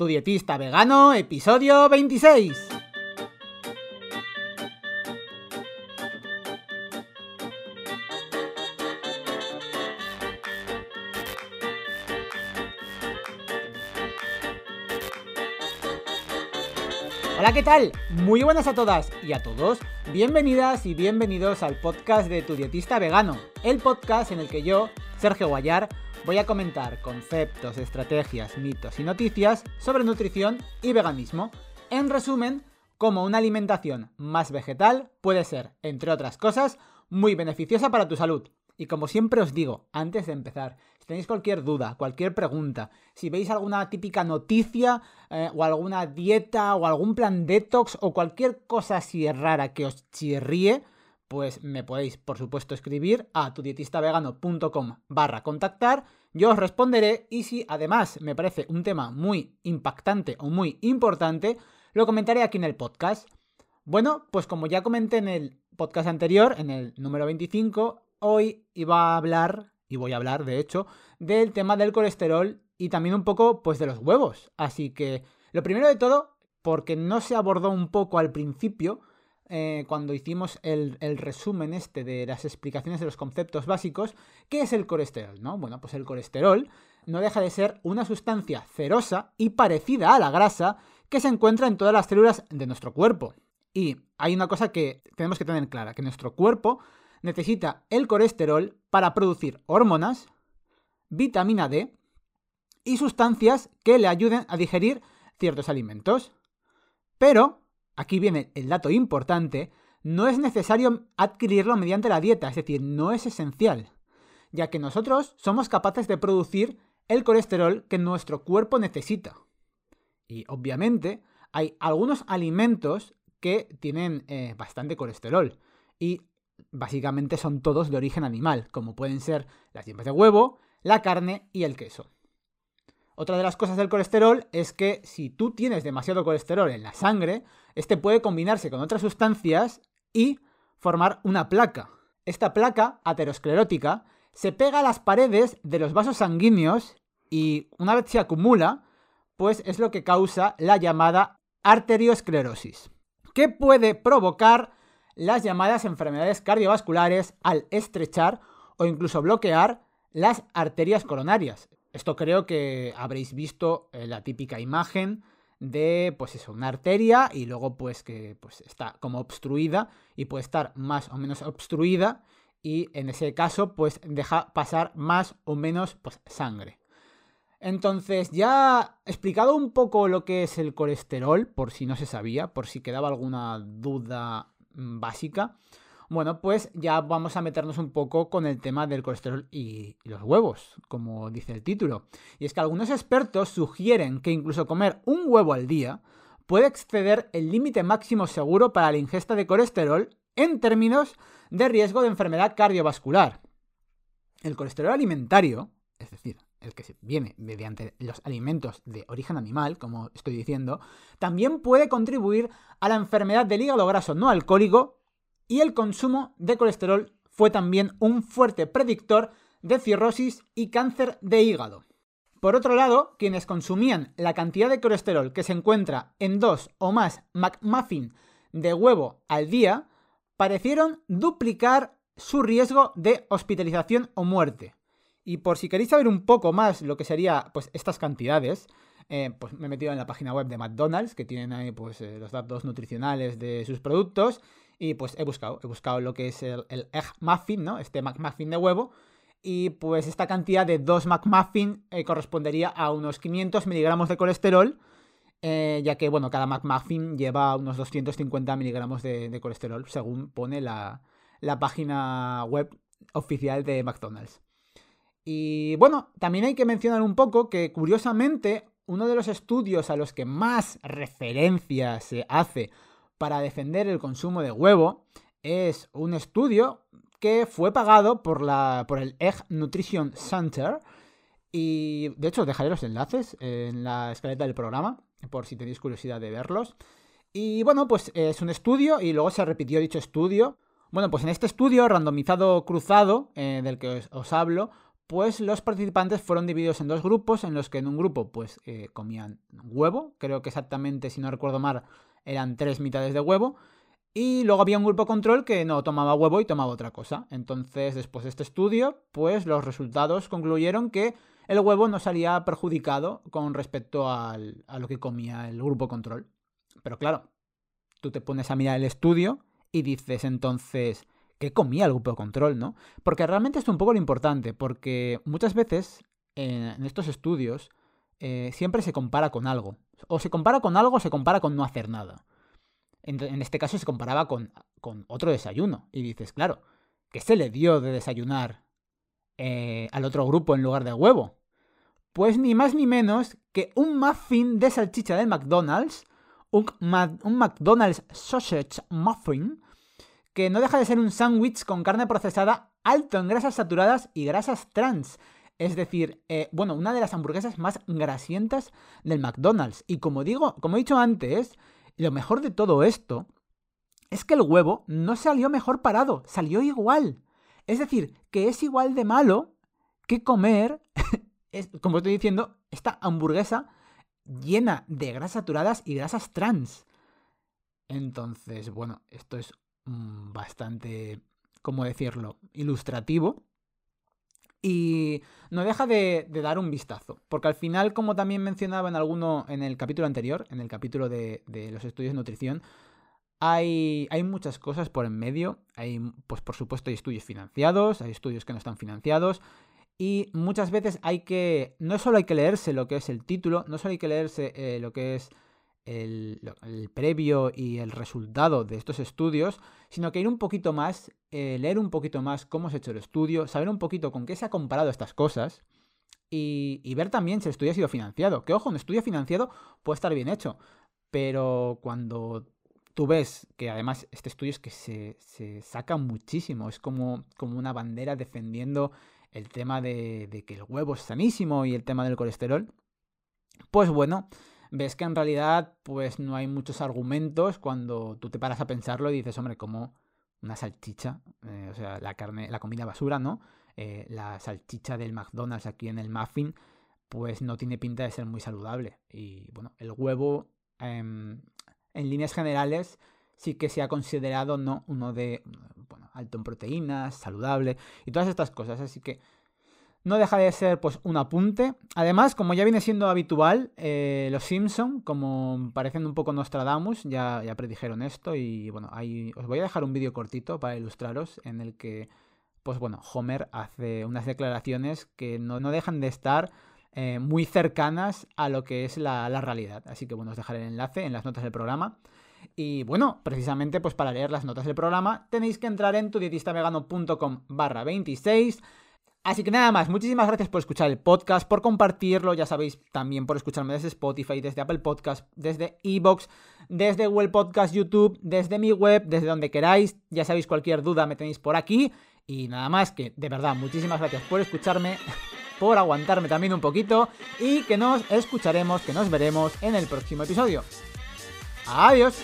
Tu dietista vegano, episodio 26. Hola, ¿qué tal? Muy buenas a todas y a todos. Bienvenidas y bienvenidos al podcast de Tu Dietista Vegano, el podcast en el que yo, Sergio Guayar, voy a comentar conceptos, estrategias, mitos y noticias sobre nutrición y veganismo. En resumen, cómo una alimentación más vegetal puede ser, entre otras cosas, muy beneficiosa para tu salud. Y como siempre os digo, antes de empezar, si tenéis cualquier duda, cualquier pregunta, si veis alguna típica noticia eh, o alguna dieta o algún plan detox o cualquier cosa así rara que os chirríe, pues me podéis, por supuesto, escribir a tudietistavegano.com barra contactar, yo os responderé y si además me parece un tema muy impactante o muy importante, lo comentaré aquí en el podcast. Bueno, pues como ya comenté en el podcast anterior, en el número 25, hoy iba a hablar, y voy a hablar de hecho, del tema del colesterol y también un poco pues de los huevos. Así que lo primero de todo, porque no se abordó un poco al principio, eh, cuando hicimos el, el, resumen este de las explicaciones de los conceptos básicos, ¿qué es el colesterol? ¿no? Bueno, pues el colesterol no deja de ser una sustancia cerosa y parecida a la grasa que se encuentra en todas las células de nuestro cuerpo. Y hay una cosa que tenemos que tener clara, que nuestro cuerpo necesita el colesterol para producir hormonas, vitamina D y sustancias que le ayuden a digerir ciertos alimentos. Pero, aquí viene el dato importante, no es necesario adquirirlo mediante la dieta, es decir, no es esencial, ya que nosotros somos capaces de producir el colesterol que nuestro cuerpo necesita. Y obviamente hay algunos alimentos que tienen eh, bastante colesterol y básicamente son todos de origen animal, como pueden ser las yemas de huevo, la carne y el queso. Otra de las cosas del colesterol es que si tú tienes demasiado colesterol en la sangre, este puede combinarse con otras sustancias y formar una placa. Esta placa aterosclerótica se pega a las paredes de los vasos sanguíneos y una vez se acumula, pues es lo que causa la llamada arteriosclerosis, que puede provocar las llamadas enfermedades cardiovasculares al estrechar o incluso bloquear las arterias coronarias. Esto creo que habréis visto eh, la típica imagen de, pues eso, una arteria y luego pues que pues está como obstruida y puede estar más o menos obstruida y en ese caso pues deja pasar más o menos pues sangre. Entonces, ya he explicado un poco lo que es el colesterol, por si no se sabía, por si quedaba alguna duda Mm, básica, bueno, pues ya vamos a meternos un poco con el tema del colesterol y, los huevos, como dice el título. Y es que algunos expertos sugieren que incluso comer un huevo al día puede exceder el límite máximo seguro para la ingesta de colesterol en términos de riesgo de enfermedad cardiovascular. El colesterol alimentario, es decir, el que viene mediante los alimentos de origen animal, como estoy diciendo, también puede contribuir a la enfermedad del hígado graso no alcohólico y el consumo de colesterol fue también un fuerte predictor de cirrosis y cáncer de hígado. Por otro lado, quienes consumían la cantidad de colesterol que se encuentra en dos o más McMuffin de huevo al día, parecieron duplicar su riesgo de hospitalización o muerte. Y por si queréis saber un poco más lo que sería pues estas cantidades, eh, pues me he metido en la página web de McDonald's, que tienen ahí pues eh, los datos nutricionales de sus productos, y pues he buscado, he buscado lo que es el, Egg Muffin, ¿no? Este McMuffin de huevo, y pues esta cantidad de dos McMuffin eh, correspondería a unos 500 miligramos de colesterol, ya que, bueno, cada McMuffin lleva unos 250 miligramos de, colesterol, según pone la, la página web oficial de McDonald's. Y bueno, también hay que mencionar un poco que curiosamente uno de los estudios a los que más referencia se hace para defender el consumo de huevo es un estudio que fue pagado por, la, por el Egg Nutrition Center. Y de hecho, dejaré los enlaces en la escaleta del programa, por si tenéis curiosidad de verlos. Y bueno, pues es un estudio y luego se repitió dicho estudio. Bueno, pues en este estudio randomizado cruzado, eh, del que os hablo, pues los participantes fueron divididos en dos grupos, en los que en un grupo pues eh, comían huevo, creo que exactamente, si no recuerdo mal, eran tres mitades de huevo, y luego había un grupo control que no tomaba huevo y tomaba otra cosa. Entonces, después de este estudio, pues los resultados concluyeron que el huevo no salía perjudicado con respecto a lo que comía el grupo control. Pero claro, tú te pones a mirar el estudio y dices entonces, qué comía el grupo control, ¿no? Porque realmente esto es un poco lo importante, porque muchas veces en, estos estudios eh, siempre se compara con algo. O se compara con algo o se compara con no hacer nada. En, este caso se comparaba con, otro desayuno. Y dices, claro, ¿qué se le dio de desayunar eh, al otro grupo en lugar de huevo? Pues ni más ni menos que un muffin de salchicha del McDonald's, un, un McDonald's Sausage Muffin, que no deja de ser un sándwich con carne procesada alto en grasas saturadas y grasas trans. Es decir, eh, bueno, una de las hamburguesas más grasientas del McDonald's. Y como digo, como he dicho antes, lo mejor de todo esto es que el huevo no salió mejor parado, salió igual. Es decir, que es igual de malo que comer, como estoy diciendo, esta hamburguesa llena de grasas saturadas y grasas trans. Entonces, bueno, esto es Mm, bastante, ¿cómo decirlo?, ilustrativo. Y no deja de, dar un vistazo. Porque al final, como también mencionaba en alguno, en el capítulo anterior, en el capítulo de, los estudios de nutrición, hay, hay, muchas cosas por en medio. Hay, pues por supuesto, hay estudios financiados, hay estudios que no están financiados. Y muchas veces hay que. No solo hay que leerse lo que es el título, no solo hay que leerse eh, lo que es el, previo y el resultado de estos estudios, sino que ir un poquito más, eh, leer un poquito más cómo se ha hecho el estudio, saber un poquito con qué se ha comparado estas cosas y, ver también si el estudio ha sido financiado. Que ojo, un estudio financiado puede estar bien hecho, pero cuando tú ves que además este estudio es que se, se saca muchísimo, es como, como una bandera defendiendo el tema de que el huevo es sanísimo y el tema del colesterol, pues bueno, ves que en realidad pues no hay muchos argumentos cuando tú te paras a pensarlo y dices, hombre, como una salchicha, eh, o sea, la carne, la comida basura, ¿no? Eh, la salchicha del McDonald's aquí en el muffin, pues no tiene pinta de ser muy saludable. Y bueno, el huevo, em, en líneas generales, sí que se ha considerado, ¿no? Uno de, bueno, alto en proteínas, saludable y todas estas cosas. Así que no deja de ser pues un apunte. Además, como ya viene siendo habitual, eh, los Simpson, como parecen un poco Nostradamus, ya, ya predijeron esto y bueno, ahí os voy a dejar un vídeo cortito para ilustraros en el que, pues bueno, Homer hace unas declaraciones que no, dejan de estar eh, muy cercanas a lo que es la, la realidad. Así que bueno, os dejaré el enlace en las notas del programa. Y bueno, precisamente pues para leer las notas del programa tenéis que entrar en tudietistavegano.com barra 26 Así que nada más, muchísimas gracias por escuchar el podcast, por compartirlo, ya sabéis, también por escucharme desde Spotify, desde Apple Podcast, desde Evox, desde Google Podcast, YouTube, desde mi web, desde donde queráis. Ya sabéis, cualquier duda me tenéis por aquí. Y nada más que, de verdad, muchísimas gracias por escucharme, por aguantarme también un poquito y que nos escucharemos, que nos veremos en el próximo episodio. Adiós.